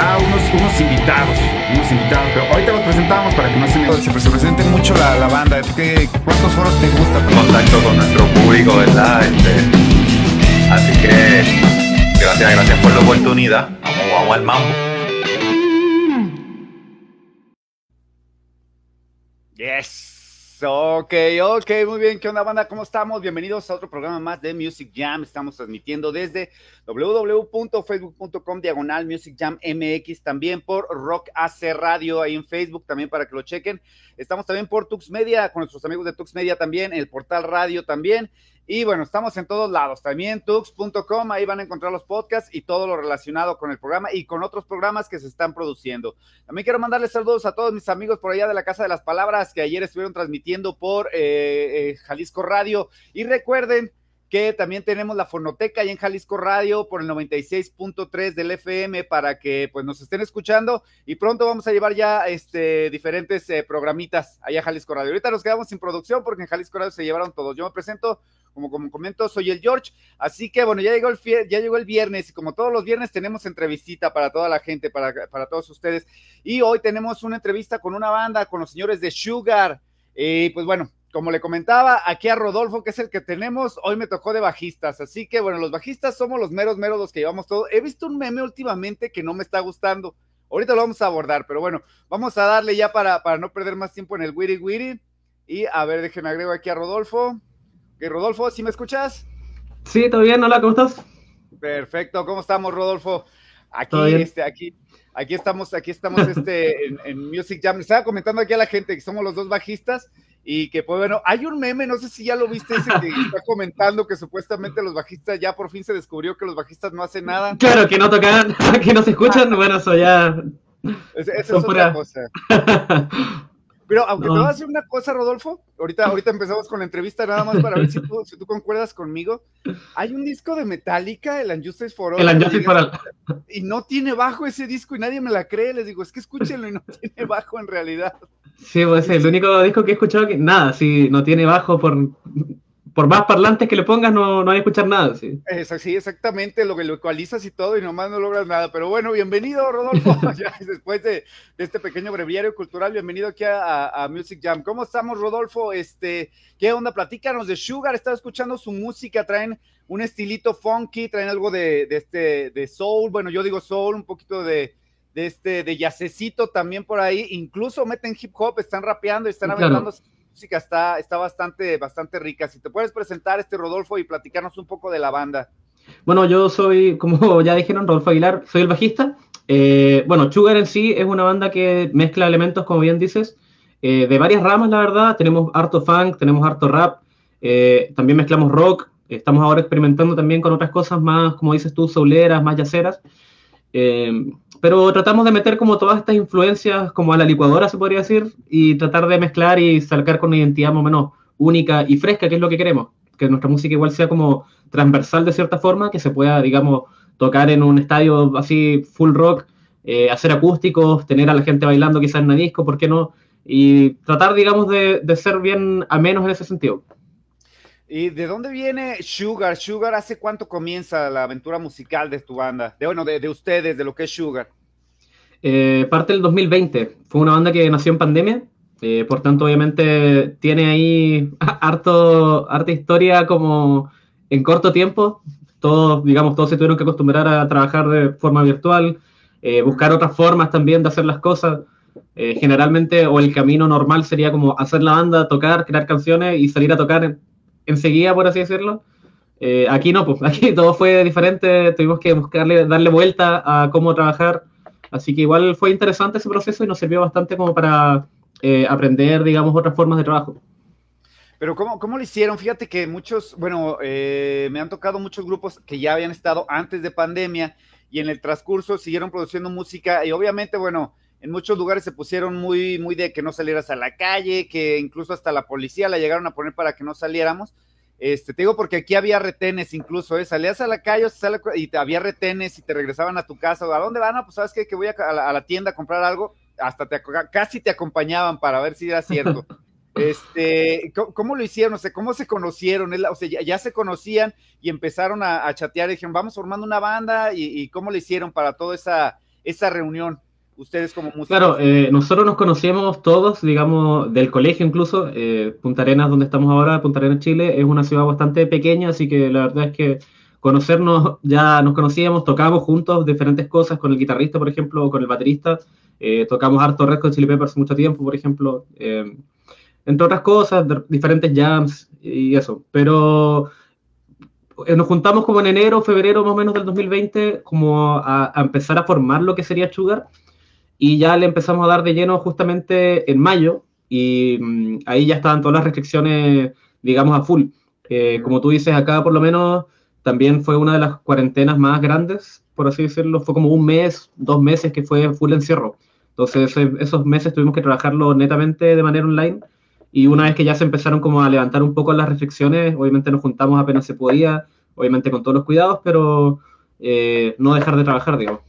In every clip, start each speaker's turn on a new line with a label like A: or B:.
A: a unos, unos invitados, unos invitados, pero ahorita los presentamos para que no se, me... se, se presente mucho la, la banda. ¿Qué, ¿Cuántos foros te gusta?
B: Contacto con nuestro público, ¿verdad? Este, así que gracias, gracias por la oportunidad. Vamos, vamos al mambo.
A: Ok, ok, muy bien. ¿Qué onda, banda? ¿Cómo estamos? Bienvenidos a otro programa más de Music Jam. Estamos transmitiendo desde www.facebook.com diagonal Music Jam MX, también por Rock AC Radio ahí en Facebook, también para que lo chequen. Estamos también por Tux Media, con nuestros amigos de Tux Media también, el portal radio también. Y bueno, estamos en todos lados, también tux.com, ahí van a encontrar los podcasts y todo lo relacionado con el programa y con otros programas que se están produciendo. También quiero mandarles saludos a todos mis amigos por allá de la Casa de las Palabras que ayer estuvieron transmitiendo por eh, eh, Jalisco Radio. Y recuerden que también tenemos la fonoteca ahí en Jalisco Radio por el 96.3 del FM para que pues nos estén escuchando y pronto vamos a llevar ya este diferentes eh, programitas allá a Jalisco Radio. Ahorita nos quedamos sin producción porque en Jalisco Radio se llevaron todos. Yo me presento como, como comento, soy el George. Así que bueno, ya llegó el, ya llegó el viernes y como todos los viernes tenemos entrevistita para toda la gente, para, para todos ustedes. Y hoy tenemos una entrevista con una banda, con los señores de Sugar. Y pues bueno, como le comentaba, aquí a Rodolfo, que es el que tenemos, hoy me tocó de bajistas. Así que bueno, los bajistas somos los meros, meros los que llevamos todo. He visto un meme últimamente que no me está gustando. Ahorita lo vamos a abordar, pero bueno, vamos a darle ya para, para no perder más tiempo en el wiri wiri. Y a ver, déjenme agrego aquí a Rodolfo. Rodolfo, ¿sí me escuchas?
C: Sí, todo bien, hola, ¿cómo estás?
A: Perfecto, ¿cómo estamos, Rodolfo? Aquí, este, aquí, aquí estamos, aquí estamos este, en, Music Jam. Estaba comentando aquí a la gente que somos los dos bajistas y que, pues bueno, hay un meme, no sé si ya lo viste, ese que está comentando que supuestamente los bajistas ya por fin se descubrió que los bajistas no hacen nada.
C: Claro, que no tocan, que no se escuchan, bueno, eso ya.
A: Eso, es otra cosa. Pero aunque te voy a decir una cosa, Rodolfo, ahorita, ahorita empezamos con la entrevista nada más para ver si tú, si tú concuerdas conmigo. Hay un disco de Metallica, el Unjustice for All.
C: El Unjustice for All.
A: Y no tiene bajo ese disco y nadie me la cree. Les digo, es que escúchenlo y no tiene bajo en realidad.
C: Sí, pues es el único disco que he escuchado que nada, si no tiene bajo por por más parlantes que le pongas, no, no hay que escuchar nada. Sí.
A: Es así, exactamente, lo que lo ecualizas y todo, y nomás no logras nada. Pero bueno, bienvenido, Rodolfo. después de, este pequeño breviario cultural, bienvenido aquí a, Music Jam. ¿Cómo estamos, Rodolfo? Este, ¿Qué onda? Platícanos de Sugar. Estaba escuchando su música, traen un estilito funky, traen algo de, este, de soul. Bueno, yo digo soul, un poquito de, de este, de yacecito también por ahí. Incluso meten hip hop, están rapeando y están hablando música está, está bastante, bastante rica. Si te puedes presentar, este Rodolfo, y platicarnos un poco de la banda.
C: Bueno, yo soy, como ya dijeron, Rodolfo Aguilar, soy el bajista. Eh, bueno, Sugar en sí es una banda que mezcla elementos, como bien dices, eh, de varias ramas, la verdad. Tenemos harto funk, tenemos harto rap, eh, también mezclamos rock. Estamos ahora experimentando también con otras cosas más, como dices tú, souleras, más yaceras. Pero tratamos de meter como todas estas influencias como a la licuadora, se podría decir, y tratar de mezclar y sacar con una identidad más o menos única y fresca, que es lo que queremos. Que nuestra música igual sea como transversal de cierta forma, que se pueda, digamos, tocar en un estadio así full rock, eh, hacer acústicos, tener a la gente bailando quizás en una disco, ¿por qué no? Y tratar, digamos, de, de ser bien a menos en ese sentido.
A: ¿Y de dónde viene Sugar? Sugar, ¿hace cuánto comienza la aventura musical de tu banda? De, bueno, de, ustedes, de lo que es Sugar.
C: Eh, parte del 2020. Fue una banda que nació en pandemia. Eh, por tanto, obviamente, tiene ahí harto, harta historia como en corto tiempo. Todos, digamos, todos se tuvieron que acostumbrar a trabajar de forma virtual, eh, buscar otras formas también de hacer las cosas. generalmente, o el camino normal sería como hacer la banda, tocar, crear canciones y salir a tocar enseguida, por así decirlo. Eh, aquí no, pues aquí todo fue diferente, tuvimos que buscarle, darle vuelta a cómo trabajar, así que igual fue interesante ese proceso y nos sirvió bastante como para eh, aprender, digamos, otras formas de trabajo.
A: Pero ¿cómo, ¿cómo, lo hicieron? Fíjate que muchos, bueno, eh, me han tocado muchos grupos que ya habían estado antes de pandemia y en el transcurso siguieron produciendo música y obviamente, bueno, en muchos lugares se pusieron muy, muy de que no salieras a la calle, que incluso hasta la policía la llegaron a poner para que no saliéramos. Este, te digo porque aquí había retenes incluso, ¿eh? salías a la calle y había retenes y te regresaban a tu casa. ¿A dónde van? pues sabes qué? que voy a la, tienda a comprar algo. Hasta te, casi te acompañaban para ver si era cierto. Este, ¿cómo, lo hicieron? O sea, ¿cómo se conocieron? O sea, ya, se conocían y empezaron a, chatear y dijeron, vamos formando una banda y, cómo lo hicieron para toda esa, esa reunión ustedes como músicos?
C: Claro, eh, nosotros nos conocíamos todos, digamos, del colegio incluso. Eh, Punta Arenas, donde estamos ahora, Punta Arenas, Chile, es una ciudad bastante pequeña, así que la verdad es que conocernos, ya nos conocíamos, tocábamos juntos diferentes cosas con el guitarrista, por ejemplo, o con el baterista. Eh, tocamos harto Red con Chili Peppers mucho tiempo, por ejemplo. entre otras cosas, diferentes jams y eso. Pero nos juntamos como en enero, febrero más o menos del 2020, como a, a, empezar a formar lo que sería Sugar y ya le empezamos a dar de lleno justamente en mayo y mm, ahí ya estaban todas las restricciones, digamos, a full. Eh, como tú dices, acá por lo menos también fue una de las cuarentenas más grandes, por así decirlo, fue como un mes, dos meses que fue full encierro. Entonces esos meses tuvimos que trabajarlo netamente de manera online y una vez que ya se empezaron como a levantar un poco las restricciones, obviamente nos juntamos apenas se podía, obviamente con todos los cuidados, pero eh, no dejar de trabajar, digamos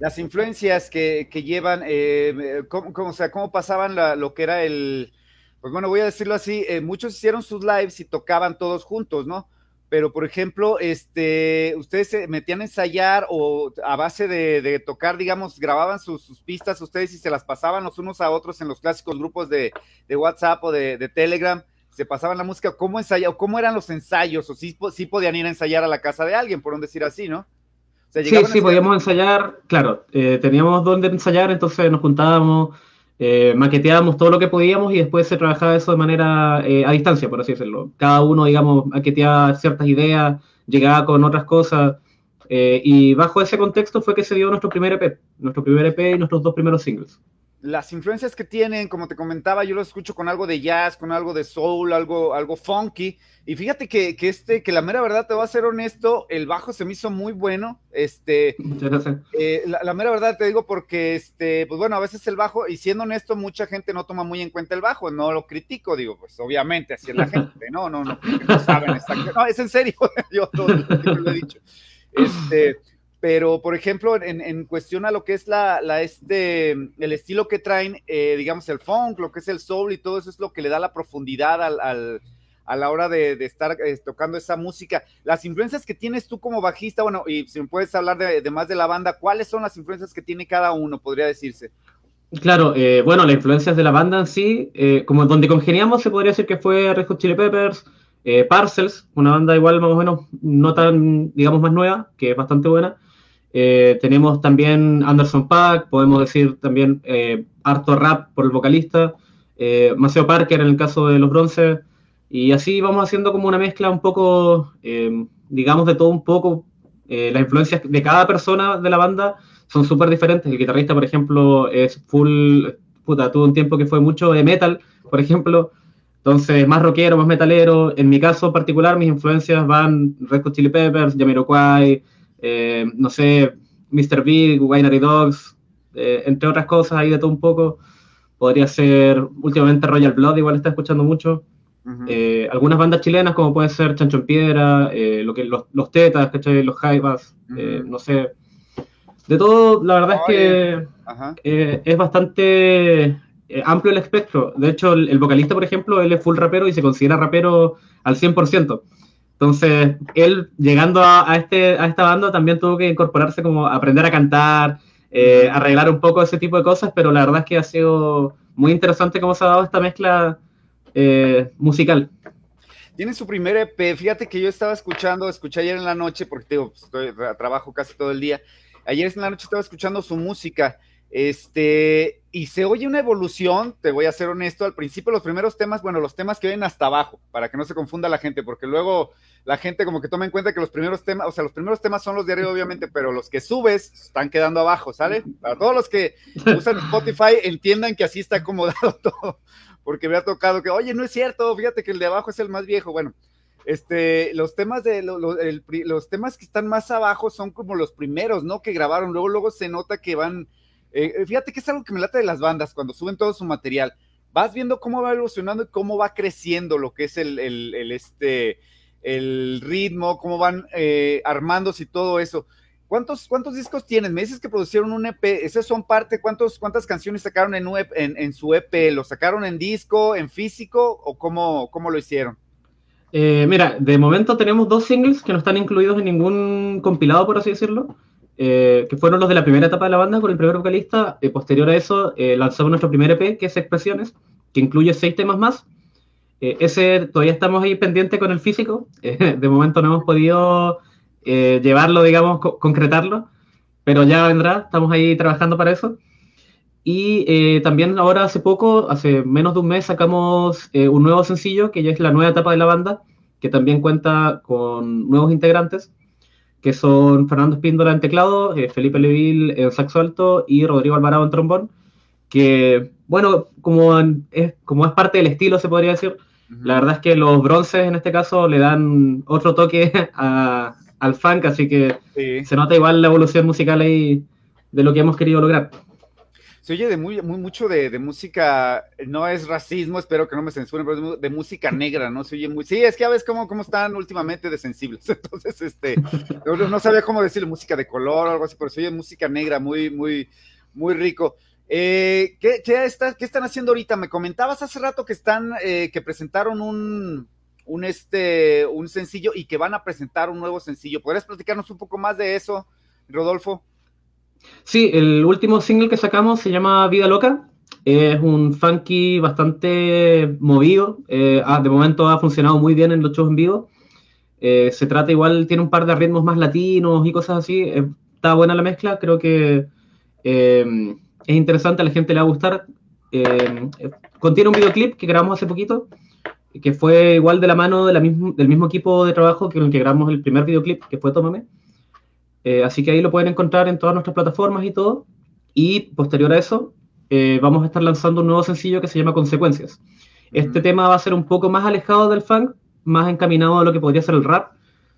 A: las influencias que, llevan, eh, cómo, sea, cómo pasaban lo que era el, pues bueno, voy a decirlo así, eh, muchos hicieron sus lives y tocaban todos juntos, ¿no? Pero, por ejemplo, este, ustedes se metían a ensayar o a base de, tocar, digamos, grababan sus, pistas ustedes y se las pasaban los unos a otros en los clásicos grupos de, WhatsApp o de, Telegram, se pasaban la música, ¿cómo ensayó? ¿Cómo eran los ensayos? O sí, sí podían ir a ensayar a la casa de alguien, por un decir así, ¿no?
C: Sí, sí, podíamos ensayar, claro, eh, teníamos donde ensayar, entonces nos juntábamos, eh, maqueteábamos todo lo que podíamos y después se trabajaba eso de manera eh, a distancia, por así decirlo. Cada uno, digamos, maqueteaba ciertas ideas, llegaba con otras cosas, y bajo ese contexto fue que se dio nuestro primer EP, nuestro primer EP y nuestros dos primeros singles
A: las influencias que tienen, como te comentaba, yo lo escucho con algo de jazz, con algo de soul, algo, algo funky. Y fíjate que, que, este, que la mera verdad, te voy a ser honesto, el bajo se me hizo muy bueno. Este, eh, la, mera verdad te digo porque, este, pues bueno, a veces el bajo, y siendo honesto, mucha gente no toma muy en cuenta el bajo, no lo critico, digo, pues obviamente así es la gente, no, no, no, no saben exactamente. No, es en serio, yo todo lo he dicho. Este, pero por ejemplo, en, cuestión a lo que es la, la este, el estilo que traen, eh, digamos, el funk, lo que es el soul y todo eso es lo que le da la profundidad al, al a la hora de, estar eh, tocando esa música. Las influencias que tienes tú como bajista, bueno, y si me puedes hablar de, más de la banda, ¿cuáles son las influencias que tiene cada uno, podría decirse?
C: Claro, eh, bueno, las influencias de la banda en sí, como donde congeniamos, se podría decir que fue Red Hot Chili Peppers, Parcels, una banda igual más o menos no tan, digamos, más nueva, que es bastante buena. Eh, tenemos también Anderson Pack, podemos decir también eh, harto rap por el vocalista, eh, Maceo Parker en el caso de los bronces, y así vamos haciendo como una mezcla un poco, eh, digamos, de todo un poco. las influencias de cada persona de la banda son súper diferentes. El guitarrista, por ejemplo, es full, puta, tuvo un tiempo que fue mucho de metal, por ejemplo, entonces más rockero, más metalero. En mi caso particular, mis influencias van Red Hot Chili Peppers, Jamiroquai, eh, no sé, Mr. Big, Winery Dogs, eh, entre otras cosas, ahí de todo un poco. Podría ser, últimamente Royal Blood, igual está escuchando mucho. Eh, algunas bandas chilenas, como puede ser Chancho en Piedra, lo que, los, Tetas, los Jaivas, no sé. De todo, la verdad es que es bastante amplio el espectro. De hecho, el, el, vocalista, por ejemplo, él es full rapero y se considera rapero al 100%. Entonces, él llegando a, este, a esta banda también tuvo que incorporarse como aprender a cantar, eh, arreglar un poco ese tipo de cosas, pero la verdad es que ha sido muy interesante cómo se ha dado esta mezcla eh, musical.
A: Tiene su primer EP, fíjate que yo estaba escuchando, escuché ayer en la noche, porque pues, estoy, trabajo casi todo el día, ayer en la noche estaba escuchando su música este, y se oye una evolución, te voy a ser honesto, al principio los primeros temas, bueno, los temas que ven hasta abajo, para que no se confunda la gente, porque luego la gente como que toma en cuenta que los primeros temas, o sea, los primeros temas son los de arriba, obviamente, pero los que subes están quedando abajo, ¿sale? Para todos los que usan Spotify, entiendan que así está acomodado todo, porque me ha tocado que, oye, no es cierto, fíjate que el de abajo es el más viejo, bueno. Este, los temas de los temas que están más abajo son como los primeros, ¿no? Que grabaron. Luego, luego se nota que van, eh, eh, fíjate que es algo que me late de las bandas cuando suben todo su material. Vas viendo cómo va evolucionando y cómo va creciendo lo que es el, este, el ritmo, cómo van eh, armándose y todo eso. ¿Cuántos, ¿Cuántos discos tienes? Me dices que producieron un EP. ¿Esas son parte? ¿Cuántos, ¿Cuántas canciones sacaron en, e su EP? ¿Lo sacaron en disco, en físico o cómo, cómo lo hicieron?
C: Eh, mira, de momento tenemos dos singles que no están incluidos en ningún compilado, por así decirlo, eh, que fueron los de la primera etapa de la banda con el primer vocalista. Eh, posterior a eso, lanzamos nuestro primer EP, que es Expresiones, que incluye seis temas más. ese todavía estamos ahí pendiente con el físico. de momento no hemos podido eh, llevarlo, digamos, concretarlo, pero ya vendrá, estamos ahí trabajando para eso. Y eh, también ahora hace poco, hace menos de un mes, sacamos eh, un nuevo sencillo, que ya es la nueva etapa de la banda, que también cuenta con nuevos integrantes, que son Fernando Espíndola en teclado, Felipe Leville en saxo alto y Rodrigo Alvarado en trombón, que, bueno, como es, como es parte del estilo, se podría decir, la verdad es que los bronces en este caso le dan otro toque a, al funk, así que se nota igual la evolución musical ahí de lo que hemos querido lograr.
A: Se oye de muy, mucho de, música, no es racismo, espero que no me censuren, pero de, música negra, ¿no? Se oye muy, sí, es que ya ves cómo, cómo están últimamente de sensibles, entonces, este, no, sabía cómo decirle música de color o algo así, pero se oye música negra, muy, muy, muy rico. Eh, ¿qué, qué, ¿Qué están haciendo ahorita? Me comentabas hace rato que están, eh, que presentaron un, un, este, un sencillo y que van a presentar un nuevo sencillo. ¿Podrías platicarnos un poco más de eso, Rodolfo?
C: Sí, el último single que sacamos se llama Vida Loca. Es un funky bastante movido. Eh, ah, de momento ha funcionado muy bien en los shows en vivo. Eh, se trata igual, tiene un par de ritmos más latinos y cosas así. Eh, está buena la mezcla, creo que es interesante, a la gente le va a gustar. contiene un videoclip que grabamos hace poquito que fue igual de la mano de mismo, del mismo equipo de trabajo que el que grabamos el primer videoclip, que fue Tómame. Eh, así que ahí lo pueden encontrar en todas nuestras plataformas y todo. Y posterior a eso, eh, vamos a estar lanzando un nuevo sencillo que se llama Consecuencias. Este tema va a ser un poco más alejado del funk, más encaminado a lo que podría ser el rap.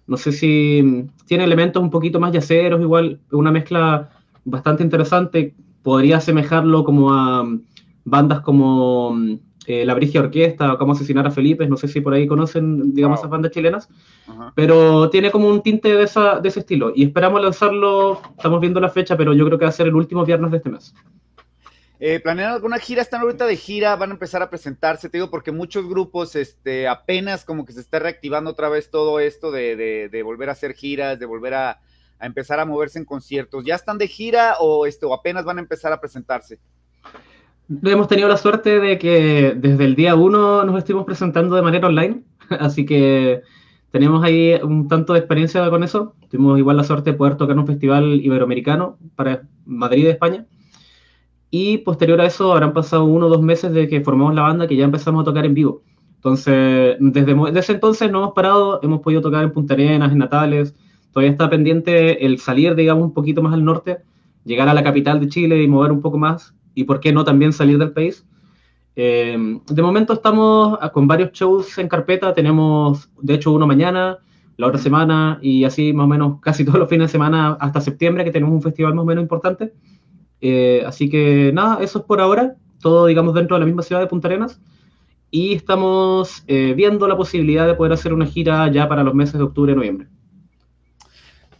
C: No sé si mm, tiene elementos un poquito más yaceros, igual, una mezcla bastante interesante. Podría asemejarlo como a mm, bandas como mm, eh, la Brigia Orquesta o Cómo asesinar a Felipe, no sé si por ahí conocen, digamos, esas bandas chilenas, pero tiene como un tinte de, esa, de ese estilo y esperamos lanzarlo, estamos viendo la fecha, pero yo creo que va a ser el último viernes de este mes.
A: Eh, ¿Planean alguna gira? ¿Están ahorita de gira? ¿Van a empezar a presentarse? Te digo, porque muchos grupos este, apenas como que se está reactivando otra vez todo esto de, de, volver a hacer giras, de volver a, a, empezar a moverse en conciertos. ¿Ya están de gira o, este, o apenas van a empezar a presentarse?
C: Hemos tenido la suerte de que desde el día uno nos estuvimos presentando de manera online, así que tenemos ahí un tanto de experiencia con eso. Tuvimos igual la suerte de poder tocar un festival iberoamericano para Madrid, España. Y posterior a eso habrán pasado uno o dos meses de que formamos la banda que ya empezamos a tocar en vivo. Entonces, desde, ese entonces no hemos parado, hemos podido tocar en Punta Arenas, en Natales. Todavía está pendiente el salir, digamos, un poquito más al norte, llegar a la capital de Chile y mover un poco más y por qué no también salir del país. Eh, de momento estamos con varios shows en carpeta, tenemos de hecho uno mañana, la otra semana y así más o menos casi todos los fines de semana hasta septiembre que tenemos un festival más o menos importante. Eh, así que nada, eso es por ahora, todo digamos dentro de la misma ciudad de Punta Arenas y estamos eh, viendo la posibilidad de poder hacer una gira ya para los meses de octubre y noviembre.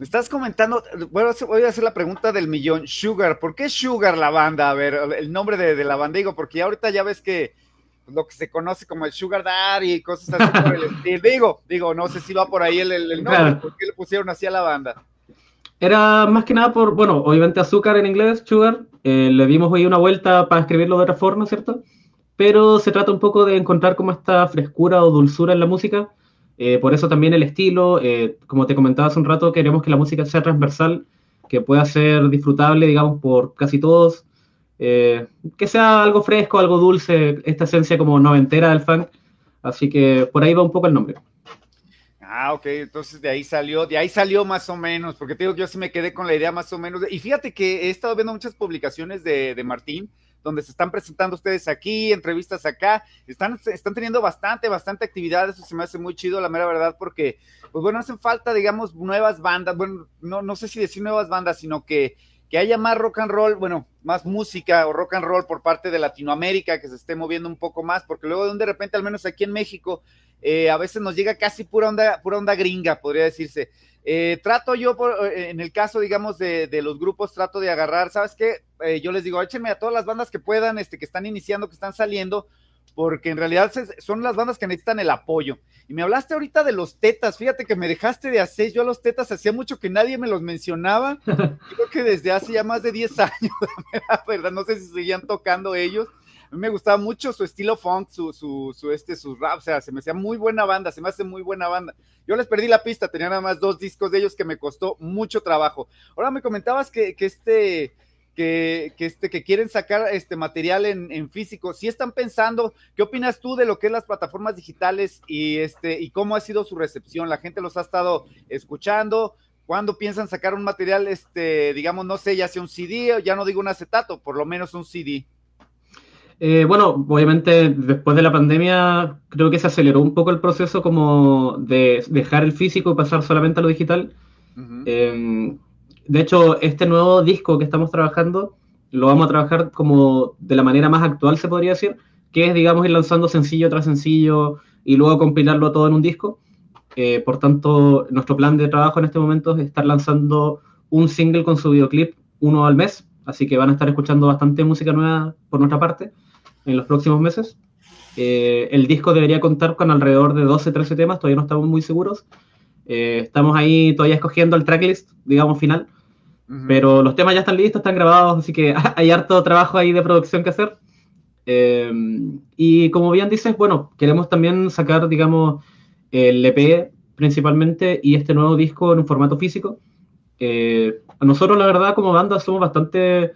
A: Me estás comentando, bueno, voy a hacer la pregunta del millón. Sugar, ¿por qué Sugar la banda? A ver, el nombre de, la banda, digo, porque ahorita ya ves que lo que se conoce como el Sugar Daddy y cosas así por el estilo. Digo, digo, no sé si va por ahí el, nombre, ¿por qué le pusieron así a la banda?
C: Era más que nada por, bueno, obviamente azúcar en inglés, sugar. Eh, le dimos hoy una vuelta para escribirlo de otra forma, ¿cierto? Pero se trata un poco de encontrar como esta frescura o dulzura en la música eh, por eso también el estilo, eh, como te comentaba hace un rato, queremos que la música sea transversal, que pueda ser disfrutable, digamos, por casi todos, eh, que sea algo fresco, algo dulce, esta esencia como noventera del funk. Así que por ahí va un poco el nombre.
A: Ah, ok, entonces de ahí salió, de ahí salió más o menos, porque te digo, yo sí me quedé con la idea más o menos. y fíjate que he estado viendo muchas publicaciones de, de Martín, donde se están presentando ustedes aquí, entrevistas acá, están, están teniendo bastante, bastante actividad, eso se me hace muy chido, la mera verdad, porque, pues bueno, hacen falta, digamos, nuevas bandas, bueno, no, no sé si decir nuevas bandas, sino que, que haya más rock and roll, bueno, más música o rock and roll por parte de Latinoamérica, que se esté moviendo un poco más, porque luego de de repente, al menos aquí en México, eh, a veces nos llega casi pura onda, pura onda gringa, podría decirse. Eh, trato yo, eh, en el caso, digamos, de, los grupos, trato de agarrar, ¿sabes qué? Yo les digo, échenme a todas las bandas que puedan, este, que están iniciando, que están saliendo, porque en realidad son las bandas que necesitan el apoyo. Y me hablaste ahorita de los tetas, fíjate que me dejaste de hacer, yo a los tetas hacía mucho que nadie me los mencionaba, creo que desde hace ya más de 10 años, verdad, no sé si seguían tocando ellos, a mí me gustaba mucho su estilo funk, su, su, su, este, sus rap, o sea, se me hacía muy buena banda, se me hace muy buena banda. Yo les perdí la pista, tenía nada más dos discos de ellos que me costó mucho trabajo. Ahora me comentabas que, que este, que, que, este, que quieren sacar este material en, en, físico. Si están pensando, ¿qué opinas tú de lo que es las plataformas digitales y, este, y cómo ha sido su recepción? ¿La gente los ha estado escuchando? ¿Cuándo piensan sacar un material, este, digamos, no sé, ya sea un CD o ya no digo un acetato, por lo menos un CD?
C: Eh, bueno, obviamente después de la pandemia creo que se aceleró un poco el proceso como de dejar el físico y pasar solamente a lo digital. Em, de hecho, este nuevo disco que estamos trabajando lo vamos a trabajar como de la manera más actual, se podría decir, que es, digamos, ir lanzando sencillo tras sencillo y luego compilarlo todo en un disco. Eh, por tanto, nuestro plan de trabajo en este momento es estar lanzando un single con su videoclip, uno al mes, así que van a estar escuchando bastante música nueva por nuestra parte en los próximos meses. Eh, el disco debería contar con alrededor de 12-13 temas, todavía no estamos muy seguros. Eh, estamos ahí todavía escogiendo el tracklist, digamos, final. Pero los temas ya están listos, están grabados, así que hay harto trabajo ahí de producción que hacer. Eh, y como bien dices, bueno, queremos también sacar, digamos, el EP principalmente y este nuevo disco en un formato físico. nosotros, la verdad, como banda, somos bastante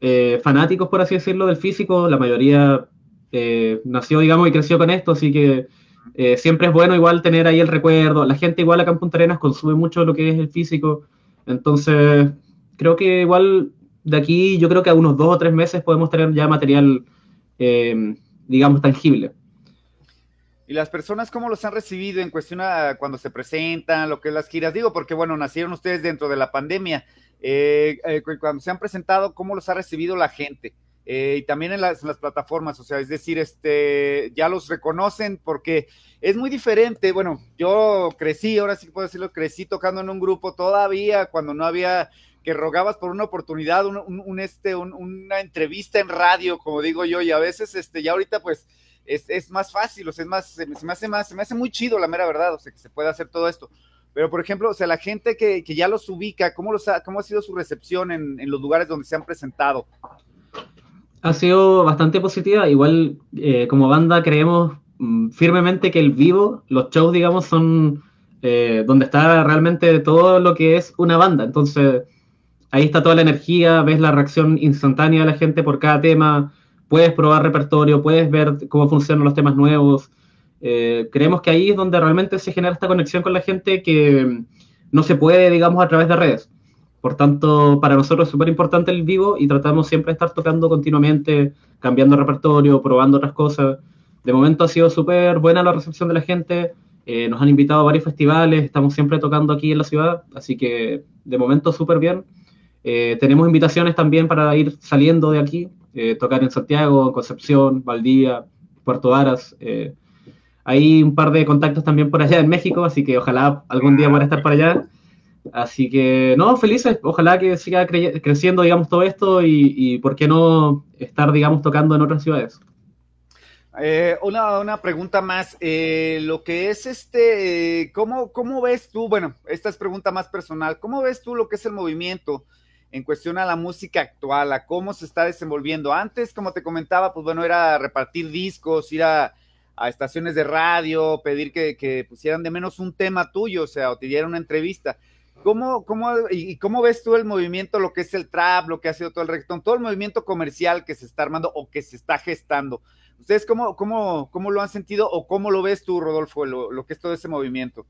C: eh, fanáticos, por así decirlo, del físico. La mayoría eh, nació, digamos, y creció con esto, así que eh, siempre es bueno igual tener ahí el recuerdo. La gente igual acá en Punta Arenas consume mucho lo que es el físico. Entonces, creo que igual de aquí, yo creo que a unos dos o tres meses podemos tener ya material, digamos, tangible.
A: ¿Y las personas cómo los han recibido en cuestión a cuando se presentan, lo que es las giras? Digo, porque bueno, nacieron ustedes dentro de la pandemia. Eh, eh, cuando se han presentado, cómo los ha recibido la gente. Eh, y también en las, plataformas, o sea, es decir, este, ya los reconocen porque es muy diferente. Bueno, yo crecí, ahora sí puedo decirlo, crecí tocando en un grupo todavía cuando no había que rogabas por una oportunidad, un, este, una entrevista en radio, como digo yo, y a veces, este, ya ahorita pues es, más fácil, o sea, es más, se me hace más, se me hace muy chido, la mera verdad, o sea, que se puede hacer todo esto. Pero, por ejemplo, o sea, la gente que, ya los ubica, ¿cómo, los ha, ¿cómo ha sido su recepción en, los lugares donde se han presentado?
C: Ha sido bastante positiva. Igual, eh, como banda, creemos mm, firmemente que el vivo, los shows, digamos, son eh, donde está realmente todo lo que es una banda. Entonces, ahí está toda la energía, ves la reacción instantánea de la gente por cada tema, puedes probar repertorio, puedes ver cómo funcionan los temas nuevos. Eh, creemos que ahí es donde realmente se genera esta conexión con la gente que no se puede, digamos, a través de redes. Por tanto, para nosotros es súper importante el vivo y tratamos siempre de estar tocando continuamente, cambiando repertorio, probando otras cosas. De momento ha sido súper buena la recepción de la gente. Eh, nos han invitado a varios festivales, estamos siempre tocando aquí en la ciudad, así que de momento súper bien. Eh, tenemos invitaciones también para ir saliendo de aquí, tocar en Santiago, Concepción, Valdía, Puerto Varas. Hay un par de contactos también por allá en México, así que ojalá algún día pueda estar para allá. Así que, no, felices, ojalá que siga creciendo, digamos, todo esto y, por qué no estar, digamos, tocando en otras ciudades.
A: Eh, una, pregunta más, eh, lo que es este, ¿cómo, ¿cómo ves tú? Bueno, esta es pregunta más personal, ¿cómo ves tú lo que es el movimiento en cuestión a la música actual, a cómo se está desenvolviendo? Antes, como te comentaba, pues bueno, era repartir discos, ir a, a estaciones de radio, pedir que, pusieran de menos un tema tuyo, o sea, o te dieran una entrevista. ¿Cómo, cómo, y, cómo ves tú el movimiento, lo que es el trap, lo que ha sido todo el reggaetón, todo el movimiento comercial que se está armando o que se está gestando? ¿Ustedes cómo, cómo, cómo lo han sentido o cómo lo ves tú, Rodolfo, lo, que es todo ese movimiento?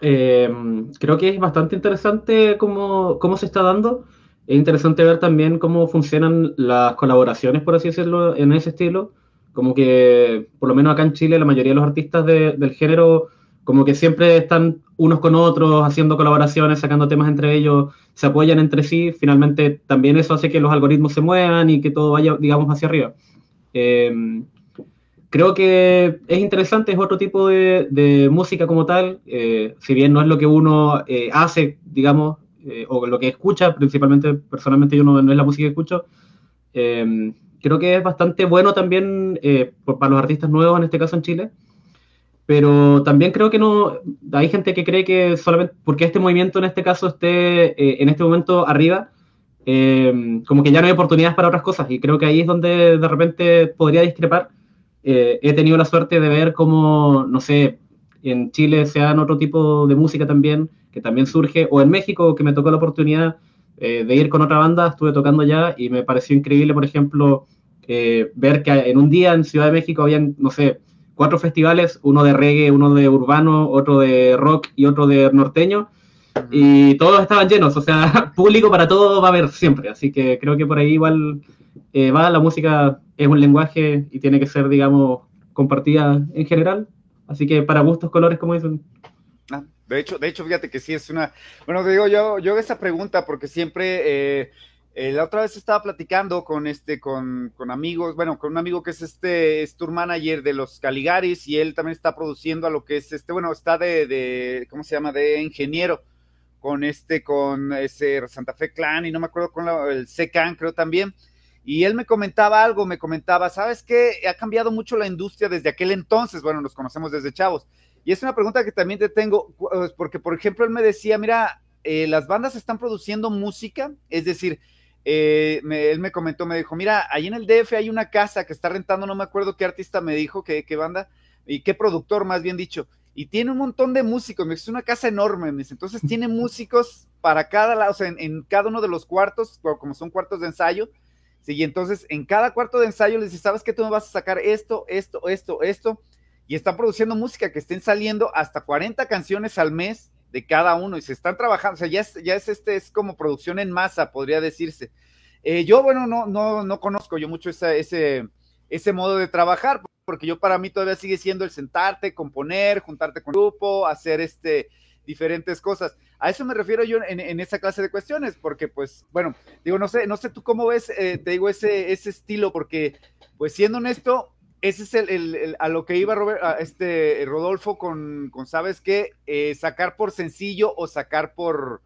C: Eh, creo que es bastante interesante cómo, cómo se está dando. Es interesante ver también cómo funcionan las colaboraciones, por así decirlo, en ese estilo como que, por lo menos acá en Chile, la mayoría de los artistas del género, como que siempre están unos con otros, haciendo colaboraciones, sacando temas entre ellos, se apoyan entre sí, finalmente también eso hace que los algoritmos se muevan y que todo vaya, digamos, hacia arriba. Eh, creo que es interesante, es otro tipo de, música como tal, eh, si bien no es lo que uno eh, hace, digamos, eh, o lo que escucha, principalmente, personalmente yo no, no es la música que escucho, creo que es bastante bueno también para los artistas nuevos, en este caso en Chile, pero también creo que no, hay gente que cree que solamente porque este movimiento en este caso esté en este momento arriba, como que ya no hay oportunidades para otras cosas, y creo que ahí es donde de repente podría discrepar. Eh, he tenido la suerte de ver cómo, no sé, en Chile se dan otro tipo de música también, que también surge, o en México, que me tocó la oportunidad eh, de ir con otra banda, estuve tocando ya y me pareció increíble, por ejemplo, eh, ver que en un día en Ciudad de México habían, no sé, cuatro festivales, uno de reggae, uno de urbano, otro de rock y otro de norteño, y todos estaban llenos, o sea, público para todo va a haber siempre, así que creo que por ahí igual va, la música es un lenguaje y tiene que ser, digamos, compartida en general. Así que para gustos, colores, como dicen.
A: Ah, de hecho, de hecho, fíjate que sí es una. Bueno, te digo, yo, yo esa pregunta porque siempre. Eh, eh, la otra vez estaba platicando con este, con, con, amigos, bueno, con un amigo que es este, es tour manager de los Caligaris y él también está produciendo a lo que es este, bueno, está de, de ¿cómo se llama? De ingeniero con este, con ese Santa Fe Clan y no me acuerdo con el C-Can, creo también. Y él me comentaba algo, me comentaba, ¿sabes qué? Ha cambiado mucho la industria desde aquel entonces, bueno, nos conocemos desde chavos. Y es una pregunta que también te tengo, pues, porque por ejemplo él me decía, mira, eh, las bandas están produciendo música, es decir, eh, él me comentó, me dijo, mira, ahí en el DF hay una casa que está rentando, no me acuerdo qué artista me dijo, qué, qué banda, y qué productor más bien dicho, y tiene un montón de músicos, me dice, es una casa enorme, me dice, entonces tiene músicos para cada lado, o sea, en, en cada uno de los cuartos, como son cuartos de ensayo, Sí, y entonces en cada cuarto de ensayo les dice, ¿sabes qué? Tú me vas a sacar esto, esto, esto, esto. Y están produciendo música que estén saliendo hasta 40 canciones al mes de cada uno y se están trabajando, o sea, ya es, este, es como producción en masa, podría decirse. Eh, yo, bueno, no, no, no conozco yo mucho ese, ese modo de trabajar, porque yo para mí todavía sigue siendo el sentarte, componer, juntarte con el grupo, hacer este, diferentes cosas. A eso me refiero yo en, esa clase de cuestiones, porque pues, bueno, digo, no sé, no sé tú cómo ves, eh, te digo, ese, ese estilo, porque, pues siendo honesto, ese es el, a lo que iba este Rodolfo con, ¿sabes qué? Eh, sacar por sencillo o sacar por,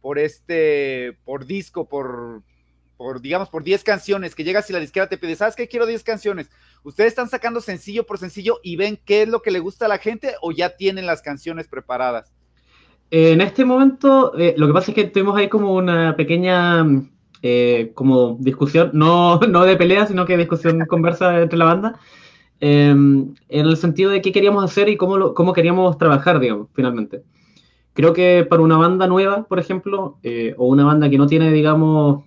A: por este, por disco, por, por, digamos, por 10 canciones, que llegas y la disquera te pide, ¿sabes qué? Quiero 10 canciones. ¿Ustedes están sacando sencillo por sencillo y ven qué es lo que le gusta a la gente o ya tienen las canciones preparadas?
C: en este momento, eh, lo que pasa es que tuvimos ahí como una pequeña eh, como discusión, no, no de pelea, sino que discusión conversa entre la banda, em, en el sentido de qué queríamos hacer y cómo, cómo queríamos trabajar, digamos, finalmente. Creo que para una banda nueva, por ejemplo, eh, o una banda que no tiene, digamos,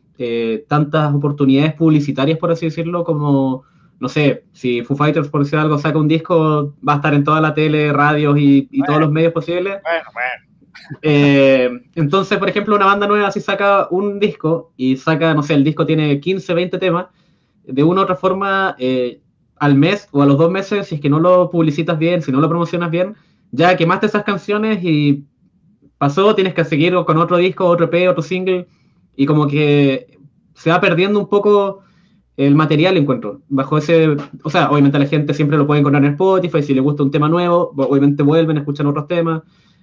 C: tantas oportunidades publicitarias, por así decirlo, como, no sé, si Foo Fighters, por decir algo, saca un disco, va a estar en toda la tele, radios y, todos los medios posibles. Bueno, bueno eh, entonces, por ejemplo, una banda nueva si saca un disco y saca, no sé, el disco tiene 15, 20 temas, de una u otra forma, eh, al mes o a los dos meses, si es que no lo publicitas bien, si no lo promocionas bien, ya quemaste esas canciones y pasó, tienes que seguir con otro disco, otro EP, otro single, y como que se va perdiendo un poco el material, encuentro. Bajo ese, o sea, obviamente la gente siempre lo puede encontrar en Spotify, si le gusta un tema nuevo, obviamente vuelven, escuchan otros temas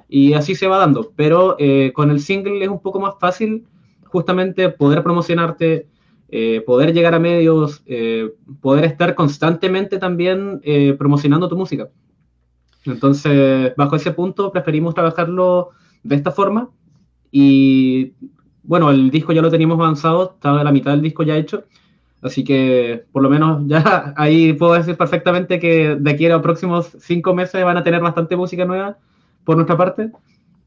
C: y así se va dando. Pero eh, con el single es un poco más fácil justamente poder promocionarte, eh, poder llegar a medios, eh, poder estar constantemente también promocionando tu música. Entonces, bajo ese punto, preferimos trabajarlo de esta forma. Y bueno, el disco ya lo teníamos avanzado, estaba la mitad del disco ya hecho. Así que por lo menos ya ahí puedo decir perfectamente que de aquí a los próximos cinco meses van a tener bastante música nueva por nuestra parte.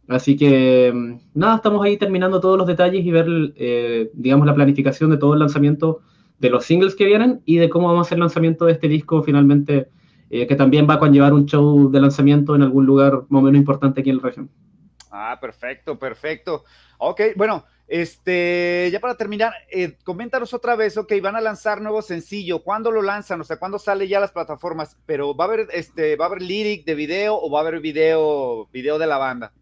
C: Así que mm, nada, estamos ahí terminando todos los detalles y ver, eh, digamos, la planificación de todo el lanzamiento de los singles que vienen y de cómo vamos a hacer el lanzamiento de este disco finalmente, eh, que también va a conllevar un show de lanzamiento en algún lugar más o menos importante aquí en la región.
A: Ah, perfecto, perfecto. Ok, bueno, este, ya para terminar, eh, coméntanos otra vez, ok, van a lanzar nuevo sencillo, ¿cuándo lo lanzan? O sea, ¿cuándo sale ya las plataformas? Pero va a haber, este, va a haber lyric de video o va a haber video, video de la banda?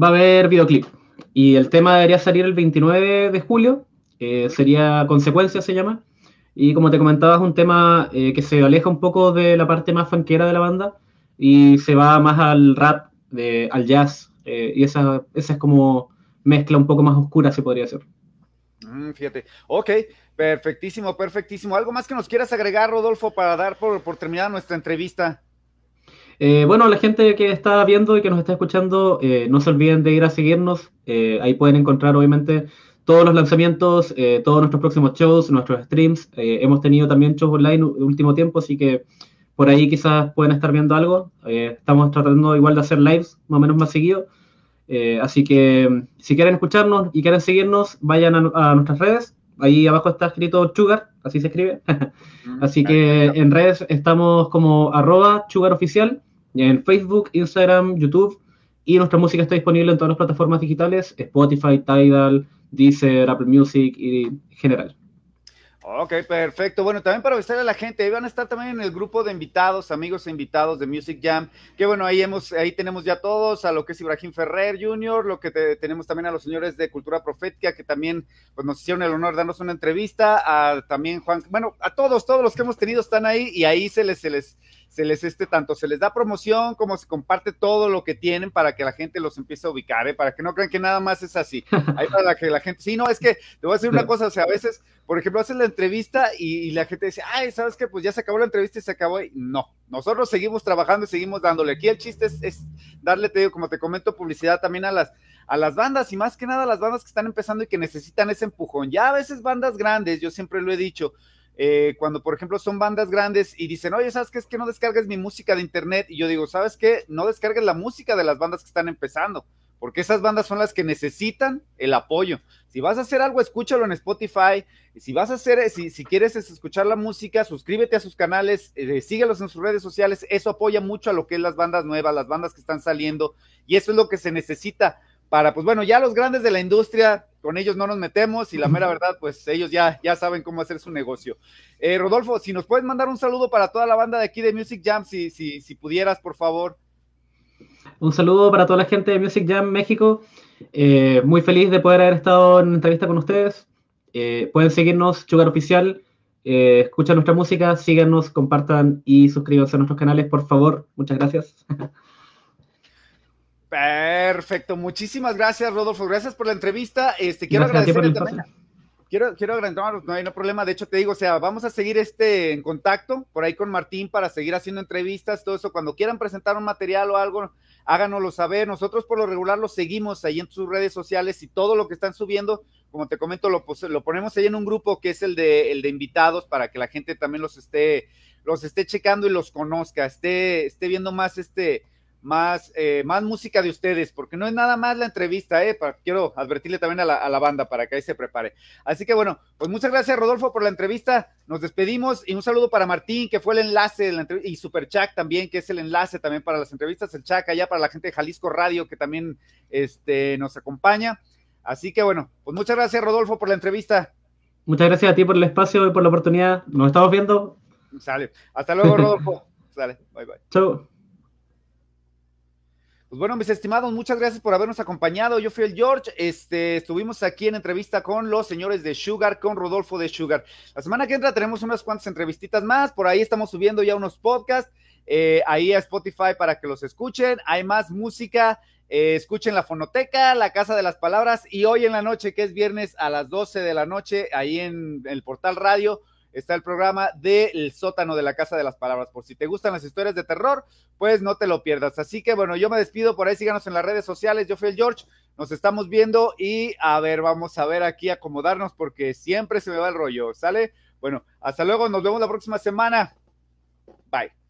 C: Va a haber videoclip. Y el tema debería salir el 29 de julio, eh, sería Consecuencia se llama. Y como te comentaba, es un tema eh, que se aleja un poco de la parte más fanquera de la banda y se va más al rap, al jazz. Eh, y esa, esa es como mezcla un poco más oscura, se podría hacer.
A: Mm, fíjate. Ok, perfectísimo, perfectísimo. ¿Algo más que nos quieras agregar, Rodolfo, para dar por, por terminada nuestra entrevista?
C: Eh, bueno, la gente que está viendo y que nos está escuchando, eh, no se olviden de ir a seguirnos. Eh, ahí pueden encontrar, obviamente, todos los lanzamientos, todos nuestros próximos shows, nuestros streams. hemos tenido también shows online último tiempo, así que por ahí quizás pueden estar viendo algo. estamos tratando igual de hacer lives más o menos más seguido. así que si quieren escucharnos y quieren seguirnos, vayan a, nuestras redes. Ahí abajo está escrito Sugar, así se escribe. así que en redes estamos como arroba Sugar Oficial en Facebook, Instagram, YouTube. Y nuestra música está disponible en todas las plataformas digitales, Spotify, Tidal, Deezer, Apple Music y en general.
A: Ok, perfecto. Bueno, también para avisarle a la gente, ahí van a estar también en el grupo de invitados, amigos e invitados de Music Jam, que bueno, ahí hemos, ahí tenemos ya todos, a lo que es Ibrahim Ferrer Jr., lo que tenemos también a los señores de Cultura Profética, que también pues, nos hicieron el honor de darnos una entrevista, a también Juan, bueno, a todos, todos los que hemos tenido están ahí, y ahí se les, se les, se les este tanto se les da promoción como se comparte todo lo que tienen para que la gente los empiece a ubicar, ¿eh? para que no crean que nada más es así. Ahí para que la gente, sí, no, es que te voy a decir una cosa, o sea, a veces, por ejemplo, haces la entrevista y, la gente dice, ay, ¿sabes qué? Pues ya se acabó la entrevista y se acabó. Y no, nosotros seguimos trabajando y seguimos dándole. Aquí el chiste es, darle, te digo, como te comento, publicidad también a las, a las bandas y más que nada a las bandas que están empezando y que necesitan ese empujón. Ya a veces bandas grandes, yo siempre lo he dicho, eh, cuando por ejemplo son bandas grandes y dicen, oye, ¿sabes qué? Es que no descargues mi música de internet. Y yo digo, ¿sabes qué? No descargues la música de las bandas que están empezando, porque esas bandas son las que necesitan el apoyo. Si vas a hacer algo, escúchalo en Spotify. Si vas a hacer, si, si quieres escuchar la música, suscríbete a sus canales, eh, síguelos en sus redes sociales. Eso apoya mucho a lo que es las bandas nuevas, las bandas que están saliendo. Y eso es lo que se necesita para, pues bueno, ya los grandes de la industria, con ellos no nos metemos y la mera verdad, pues ellos ya, ya saben cómo hacer su negocio. Eh, Rodolfo, si nos puedes mandar un saludo para toda la banda de aquí de Music Jam, si, si, si pudieras, por favor.
C: Un saludo para toda la gente de Music Jam México. Eh, muy feliz de poder haber estado en entrevista con ustedes. Eh, pueden seguirnos, Sugar Oficial. escuchen nuestra música, síganos, compartan y suscríbanse a nuestros canales, por favor. Muchas gracias.
A: Perfecto, muchísimas gracias, Rodolfo. Gracias por la entrevista. Este, quiero agradecer también. Quiero, quiero agradecer, no hay no problema. De hecho, te digo, o sea, vamos a seguir este en contacto por ahí con Martín para seguir haciendo entrevistas, todo eso. Cuando quieran presentar un material o algo, háganoslo saber. Nosotros por lo regular lo seguimos ahí en sus redes sociales y todo lo que están subiendo, como te comento, lo, lo ponemos ahí en un grupo que es el de, el de invitados para que la gente también los esté, los esté checando y los conozca, esté, esté viendo más este más, eh, más música de ustedes, porque no es nada más la entrevista, ¿eh? quiero advertirle también a la, banda para que ahí se prepare. Así que bueno, pues muchas gracias Rodolfo por la entrevista, nos despedimos y un saludo para Martín, que fue el enlace de la entrevista, y Super Chac también, que es el enlace también para las entrevistas, el Chac allá para la gente de Jalisco Radio, que también este, nos acompaña. Así que bueno, pues muchas gracias Rodolfo por la entrevista.
C: Muchas gracias a ti por el espacio y por la oportunidad. Nos estamos viendo.
A: Sale. Hasta luego, Rodolfo. Sale. Bye, bye.
C: Chau.
A: Pues bueno, mis estimados, muchas gracias por habernos acompañado. Yo fui el George. Este, estuvimos aquí en entrevista con los señores de Sugar, con Rodolfo de Sugar. La semana que entra tenemos unas cuantas entrevistitas más. Por ahí estamos subiendo ya unos podcasts. Eh, ahí a Spotify para que los escuchen. Hay más música. Eh, escuchen la fonoteca, la Casa de las Palabras. Y hoy en la noche, que es viernes a las 12 de la noche, ahí en el portal radio está el programa del sótano de la Casa de las Palabras. Por si te gustan las historias de terror, pues no te lo pierdas. Así que bueno, yo me despido, por ahí síganos en las redes sociales, yo fui el George, nos estamos viendo y a ver, vamos a ver aquí acomodarnos porque siempre se me va el rollo, ¿sale? Bueno, hasta luego, nos vemos la próxima semana. Bye.